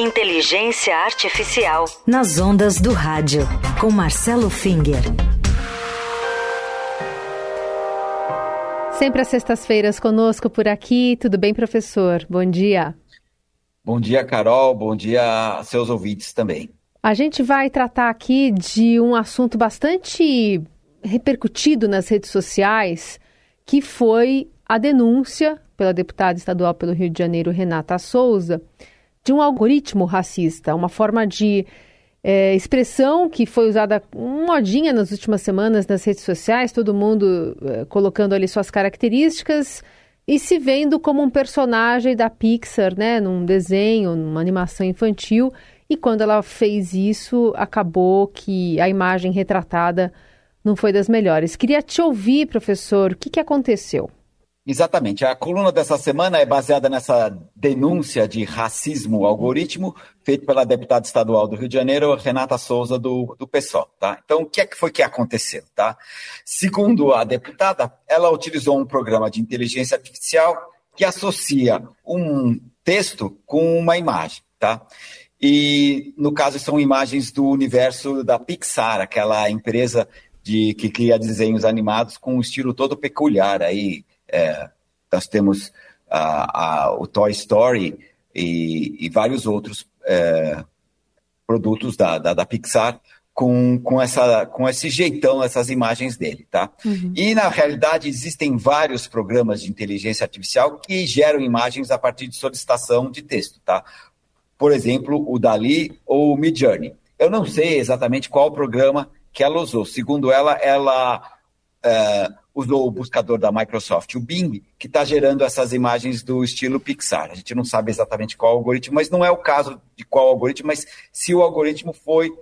Inteligência Artificial. Nas ondas do rádio, com Marcelo Finger. Sempre às sextas-feiras conosco por aqui. Tudo bem, professor? Bom dia. Bom dia, Carol. Bom dia a seus ouvintes também. A gente vai tratar aqui de um assunto bastante repercutido nas redes sociais, que foi a denúncia pela deputada estadual pelo Rio de Janeiro, Renata Souza, de um algoritmo racista, uma forma de é, expressão que foi usada modinha nas últimas semanas nas redes sociais, todo mundo é, colocando ali suas características e se vendo como um personagem da Pixar, né, num desenho, numa animação infantil. E quando ela fez isso, acabou que a imagem retratada não foi das melhores. Queria te ouvir, professor, o que, que aconteceu? Exatamente. A coluna dessa semana é baseada nessa denúncia de racismo algoritmo feito pela deputada estadual do Rio de Janeiro, Renata Souza, do, do PSOL. Tá? Então, o que, é que foi que aconteceu? Tá? Segundo a deputada, ela utilizou um programa de inteligência artificial que associa um texto com uma imagem. Tá? E, no caso, são imagens do universo da Pixar, aquela empresa de, que cria desenhos animados com um estilo todo peculiar aí, é, nós temos a, a, o Toy Story e, e vários outros é, produtos da, da, da, Pixar com, com, essa, com esse jeitão, essas imagens dele, tá? Uhum. E, na realidade, existem vários programas de inteligência artificial que geram imagens a partir de solicitação de texto, tá? Por exemplo, o Dali ou o Midjourney. Eu não sei exatamente qual programa que ela usou. Segundo ela, ela uh, usou o buscador da Microsoft, o Bing, que está gerando essas imagens do estilo Pixar. A gente não sabe exatamente qual algoritmo, mas não é o caso de qual algoritmo, mas se o algoritmo foi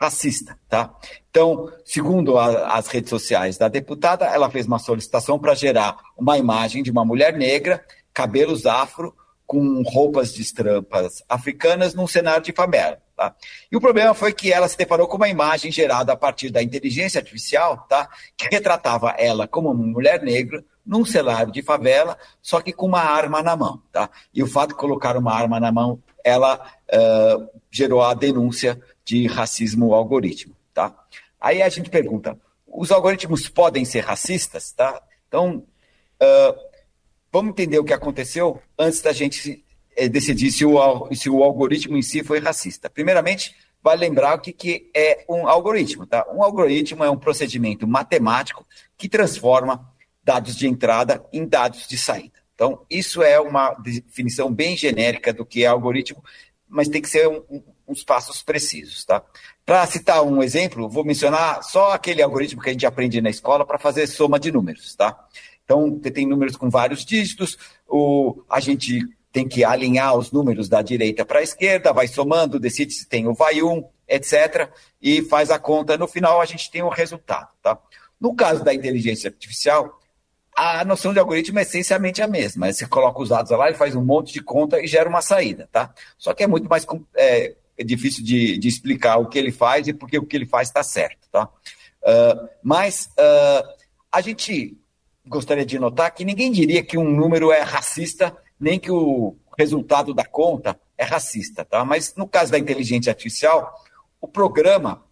racista, tá? Então, segundo a, as redes sociais da deputada, ela fez uma solicitação para gerar uma imagem de uma mulher negra, cabelos afro, com roupas de estampas africanas num cenário de favela. Tá? E o problema foi que ela se deparou com uma imagem gerada a partir da inteligência artificial, tá? que retratava ela como uma mulher negra num cenário de favela, só que com uma arma na mão. Tá? E o fato de colocar uma arma na mão, ela uh, gerou a denúncia de racismo algoritmo. Tá? Aí a gente pergunta, os algoritmos podem ser racistas? Tá? Então, uh, Vamos entender o que aconteceu antes da gente eh, decidir se o, se o algoritmo em si foi racista. Primeiramente, vale lembrar o que, que é um algoritmo. Tá? Um algoritmo é um procedimento matemático que transforma dados de entrada em dados de saída. Então, isso é uma definição bem genérica do que é algoritmo, mas tem que ser um, um, uns passos precisos. Tá? Para citar um exemplo, vou mencionar só aquele algoritmo que a gente aprende na escola para fazer soma de números. Tá? Então, você tem números com vários dígitos, o, a gente tem que alinhar os números da direita para a esquerda, vai somando, decide se tem o vai um, etc., e faz a conta. No final, a gente tem o resultado. Tá? No caso da inteligência artificial, a noção de algoritmo é essencialmente a mesma. Você coloca os dados lá, ele faz um monte de conta e gera uma saída. Tá? Só que é muito mais é, é difícil de, de, explicar o que ele faz e porque o que ele faz está certo. Tá? Uh, mas uh, a gente gostaria de notar que ninguém diria que um número é racista, nem que o resultado da conta é racista, tá? Mas no caso da inteligência artificial, o programa,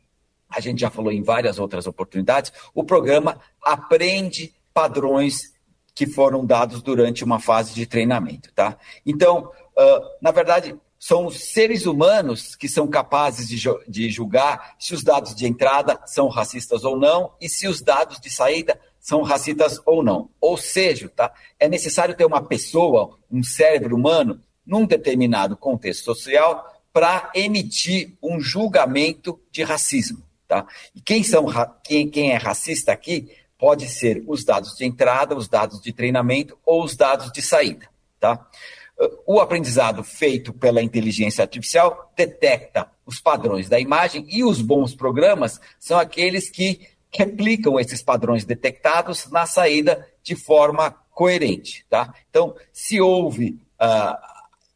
a gente já falou em várias outras oportunidades, o programa aprende padrões que foram dados durante uma fase de treinamento, tá? Então, uh, na verdade, são os seres humanos que são capazes de, de julgar se os dados de entrada são racistas ou não e se os dados de saída são racistas ou não. Ou seja, tá, é necessário ter uma pessoa, um cérebro humano, num determinado contexto social, para emitir um julgamento de racismo. Tá? E quem, são, quem, quem é racista aqui pode ser os dados de entrada, os dados de treinamento ou os dados de saída. Tá? O aprendizado feito pela inteligência artificial detecta os padrões da imagem e os bons programas são aqueles que replicam esses padrões detectados na saída de forma coerente. Tá? Então, se houve uh,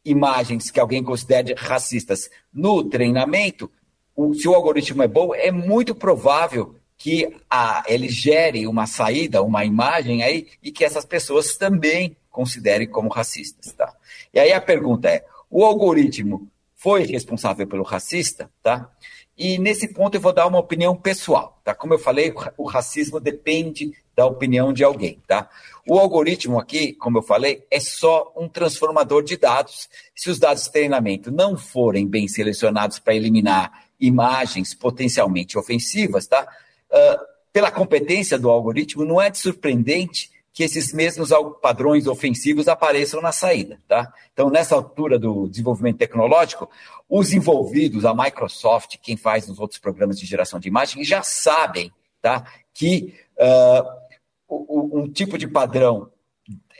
imagens que alguém considere racistas no treinamento, o, se o algoritmo é bom, é muito provável que a, ele gere uma saída, uma imagem aí, e que essas pessoas também considerem como racistas. Tá? E aí a pergunta é: o algoritmo foi responsável pelo racista, tá? E nesse ponto eu vou dar uma opinião pessoal, tá? Como eu falei, o racismo depende da opinião de alguém, tá? O algoritmo aqui, como eu falei, é só um transformador de dados. Se os dados de treinamento não forem bem selecionados para eliminar imagens potencialmente ofensivas, tá? Uh, pela competência do algoritmo, não é de surpreendente que esses mesmos padrões ofensivos apareçam na saída, tá? Então, nessa altura do desenvolvimento tecnológico, os envolvidos, a Microsoft, quem faz nos outros programas de geração de imagem, já sabem, tá? Que uh, um tipo de padrão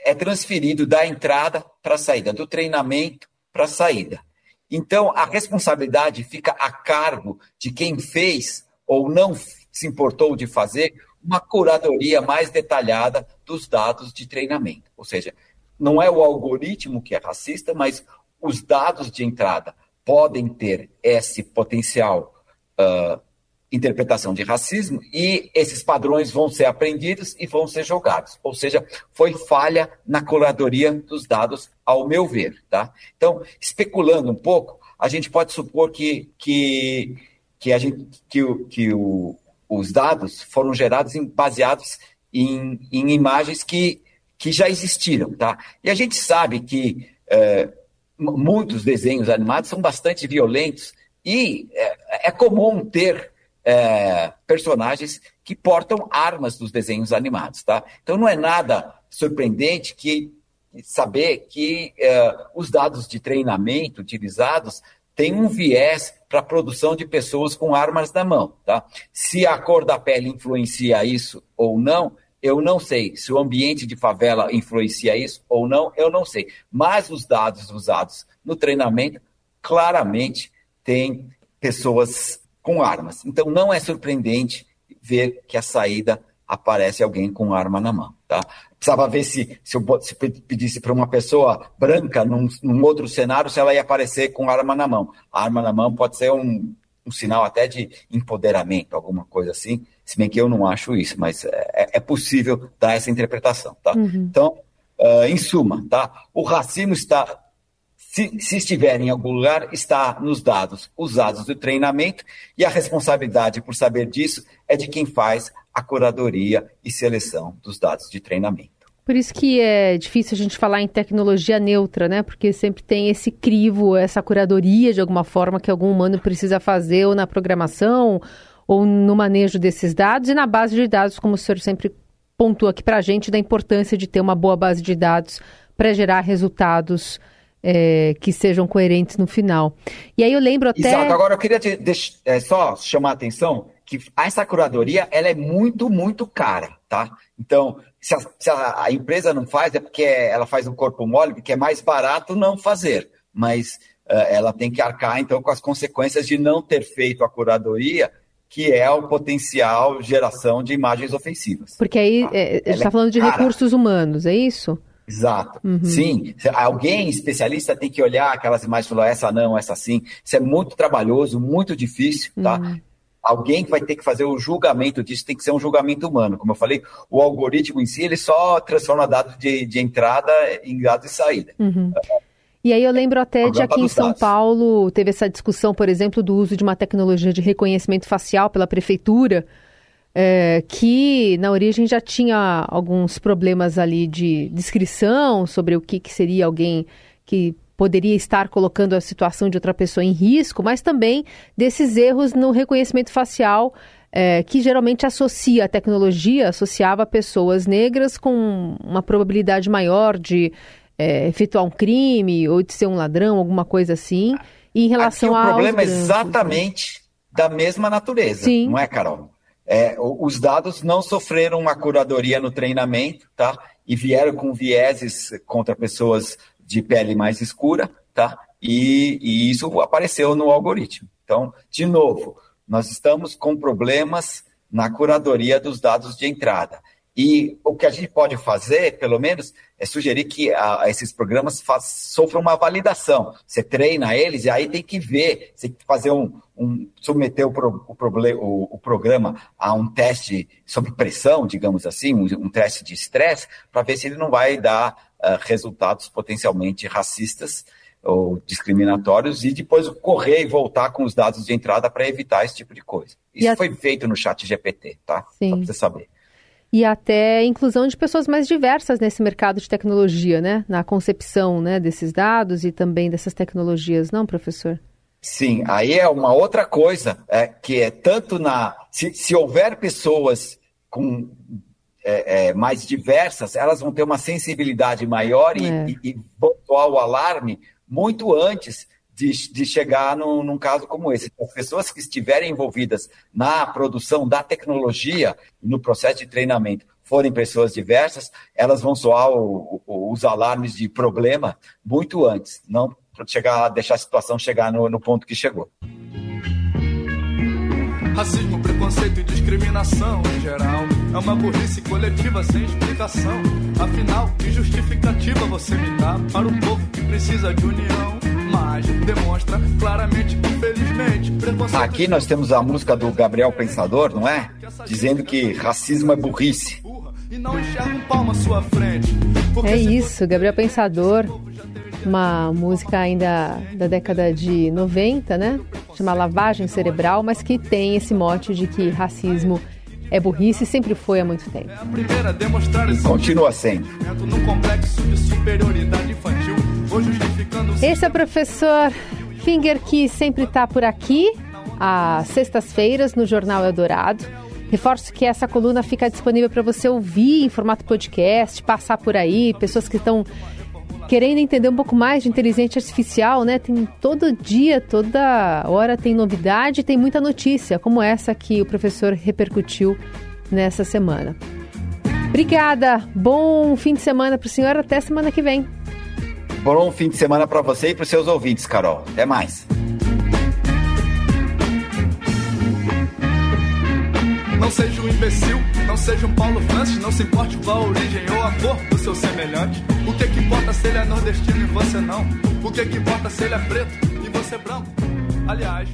é transferido da entrada para a saída, do treinamento para a saída. Então, a responsabilidade fica a cargo de quem fez ou não se importou de fazer uma curadoria mais detalhada dos dados de treinamento. Ou seja, não é o algoritmo que é racista, mas os dados de entrada podem ter esse potencial uh, interpretação de racismo e esses padrões vão ser aprendidos e vão ser jogados. Ou seja, foi falha na curadoria dos dados, ao meu ver. Tá? Então, especulando um pouco, a gente pode supor que, que, que, a gente, que, o, que o, os dados foram gerados em, baseados em, em, imagens que, que já existiram, tá? E a gente sabe que é, muitos desenhos animados são bastante violentos e é, é comum ter é, personagens que portam armas dos desenhos animados, tá? Então não é nada surpreendente que saber que é, os dados de treinamento utilizados tem um viés para a produção de pessoas com armas na mão. Tá? Se a cor da pele influencia isso ou não, eu não sei. Se o ambiente de favela influencia isso ou não, eu não sei. Mas os dados usados no treinamento claramente têm pessoas com armas. Então não é surpreendente ver que a saída aparece alguém com arma na mão. Tá? Precisava ver se, se eu se pedisse para uma pessoa branca num, num, outro cenário, se ela ia aparecer com arma na mão. A arma na mão pode ser um, um sinal até de empoderamento, alguma coisa assim, se bem que eu não acho isso, mas é, é possível dar essa interpretação. Tá? Uhum. Então, uh, em suma, tá? o racismo está se, se, estiver em algum lugar, está nos dados usados do treinamento e a responsabilidade por saber disso é de quem faz a curadoria e seleção dos dados de treinamento. Por isso que é difícil a gente falar em tecnologia neutra, né? Porque sempre tem esse crivo, essa curadoria de alguma forma que algum humano precisa fazer ou na programação ou no manejo desses dados e na base de dados, como o senhor sempre pontua aqui para a gente, da importância de ter uma boa base de dados para gerar resultados é, que sejam coerentes no final. E aí eu lembro até. Exato, agora eu queria te, é, só chamar a atenção que essa curadoria ela é muito, muito cara, tá? Então, se, a, se a, a, empresa não faz, é porque ela faz o corpo mole, porque é mais barato não fazer. Mas uh, ela tem que arcar, então, com as consequências de não ter feito a curadoria, que é o potencial geração de imagens ofensivas. Porque aí tá? é, está é falando de cara. recursos humanos, é isso? Exato. Uhum. Sim, alguém especialista tem que olhar aquelas imagens e falar essa não, essa sim. Isso é muito trabalhoso, muito difícil, tá? Uhum. Alguém que vai ter que fazer o julgamento disso tem que ser um julgamento humano. Como eu falei, o algoritmo em si ele só transforma dados de, de entrada em dados de saída. Uhum. E aí eu lembro até de aqui em São. Paulo, teve essa discussão, por exemplo, do uso de uma tecnologia de reconhecimento facial pela prefeitura, é, que na origem já tinha alguns problemas ali de descrição sobre o que, que seria alguém que poderia estar colocando a situação de outra pessoa em risco, mas também desses erros no reconhecimento facial, é, que geralmente associa a tecnologia, associava pessoas negras com uma probabilidade maior de é, efetuar um crime ou de ser um ladrão, alguma coisa assim. E em relação Aqui o problema é exatamente da mesma natureza, Sim. não é, Carol? É, os dados não sofreram uma curadoria no treinamento, tá? E vieram com vieses contra pessoas de pele mais escura, tá? E, e isso apareceu no algoritmo. Então, de novo, nós estamos com problemas na curadoria dos dados de entrada. E o que a gente pode fazer, pelo menos, é sugerir que a, esses programas faz, sofram uma validação. Você treina eles e aí tem que ver, você tem que fazer um, um submeter o, pro, o, o, o, programa a um teste sob pressão, digamos assim, um, um teste de estresse, para ver se ele não vai dar uh, resultados potencialmente racistas. ou discriminatórios e depois correr e voltar com os dados de entrada para evitar esse tipo de coisa. Isso a... foi feito no chat GPT, tá? Sim. Só para você saber. E até inclusão de pessoas mais diversas nesse mercado de tecnologia, né? Na concepção né, desses dados e também dessas tecnologias, não, professor? Sim, aí é uma outra coisa, é, que é tanto na. Se, se houver pessoas com é, é, mais diversas, elas vão ter uma sensibilidade maior e, é. e, e o alarme muito antes de, de chegar no, num caso como esse. As pessoas que estiverem envolvidas na produção da tecnologia, no processo de treinamento, forem pessoas diversas, elas vão soar o, o, os alarmes de problema muito antes, não chegar, deixar a situação chegar no, no ponto que chegou. Racismo, preconceito e discriminação em geral É uma burrice coletiva sem explicação Afinal, que justificativa você me dá Para um povo que precisa de união Mas demonstra claramente, infelizmente Aqui nós temos a música do Gabriel Pensador, não é? Dizendo que racismo é burrice e É isso, Gabriel Pensador uma música ainda da década de 90, né? Chama Lavagem Cerebral, mas que tem esse mote de que racismo é burrice e sempre foi há muito tempo. É continua sendo. Esse é o professor Finger que sempre está por aqui, às sextas-feiras, no Jornal Eldorado. Reforço que essa coluna fica disponível para você ouvir em formato podcast, passar por aí, pessoas que estão querendo entender um pouco mais de inteligência artificial, né? Tem todo dia, toda hora tem novidade, tem muita notícia, como essa que o professor repercutiu nessa semana. Obrigada, bom fim de semana para o senhor, até semana que vem. Bom fim de semana para você e para os seus ouvintes, Carol. Até mais. Não seja um imbecil, não seja um Paulo Francis, não se importe com a origem ou a cor do seu semelhante. O que que importa se ele é nordestino e você não? O que que importa se ele é preto e você é branco? Aliás,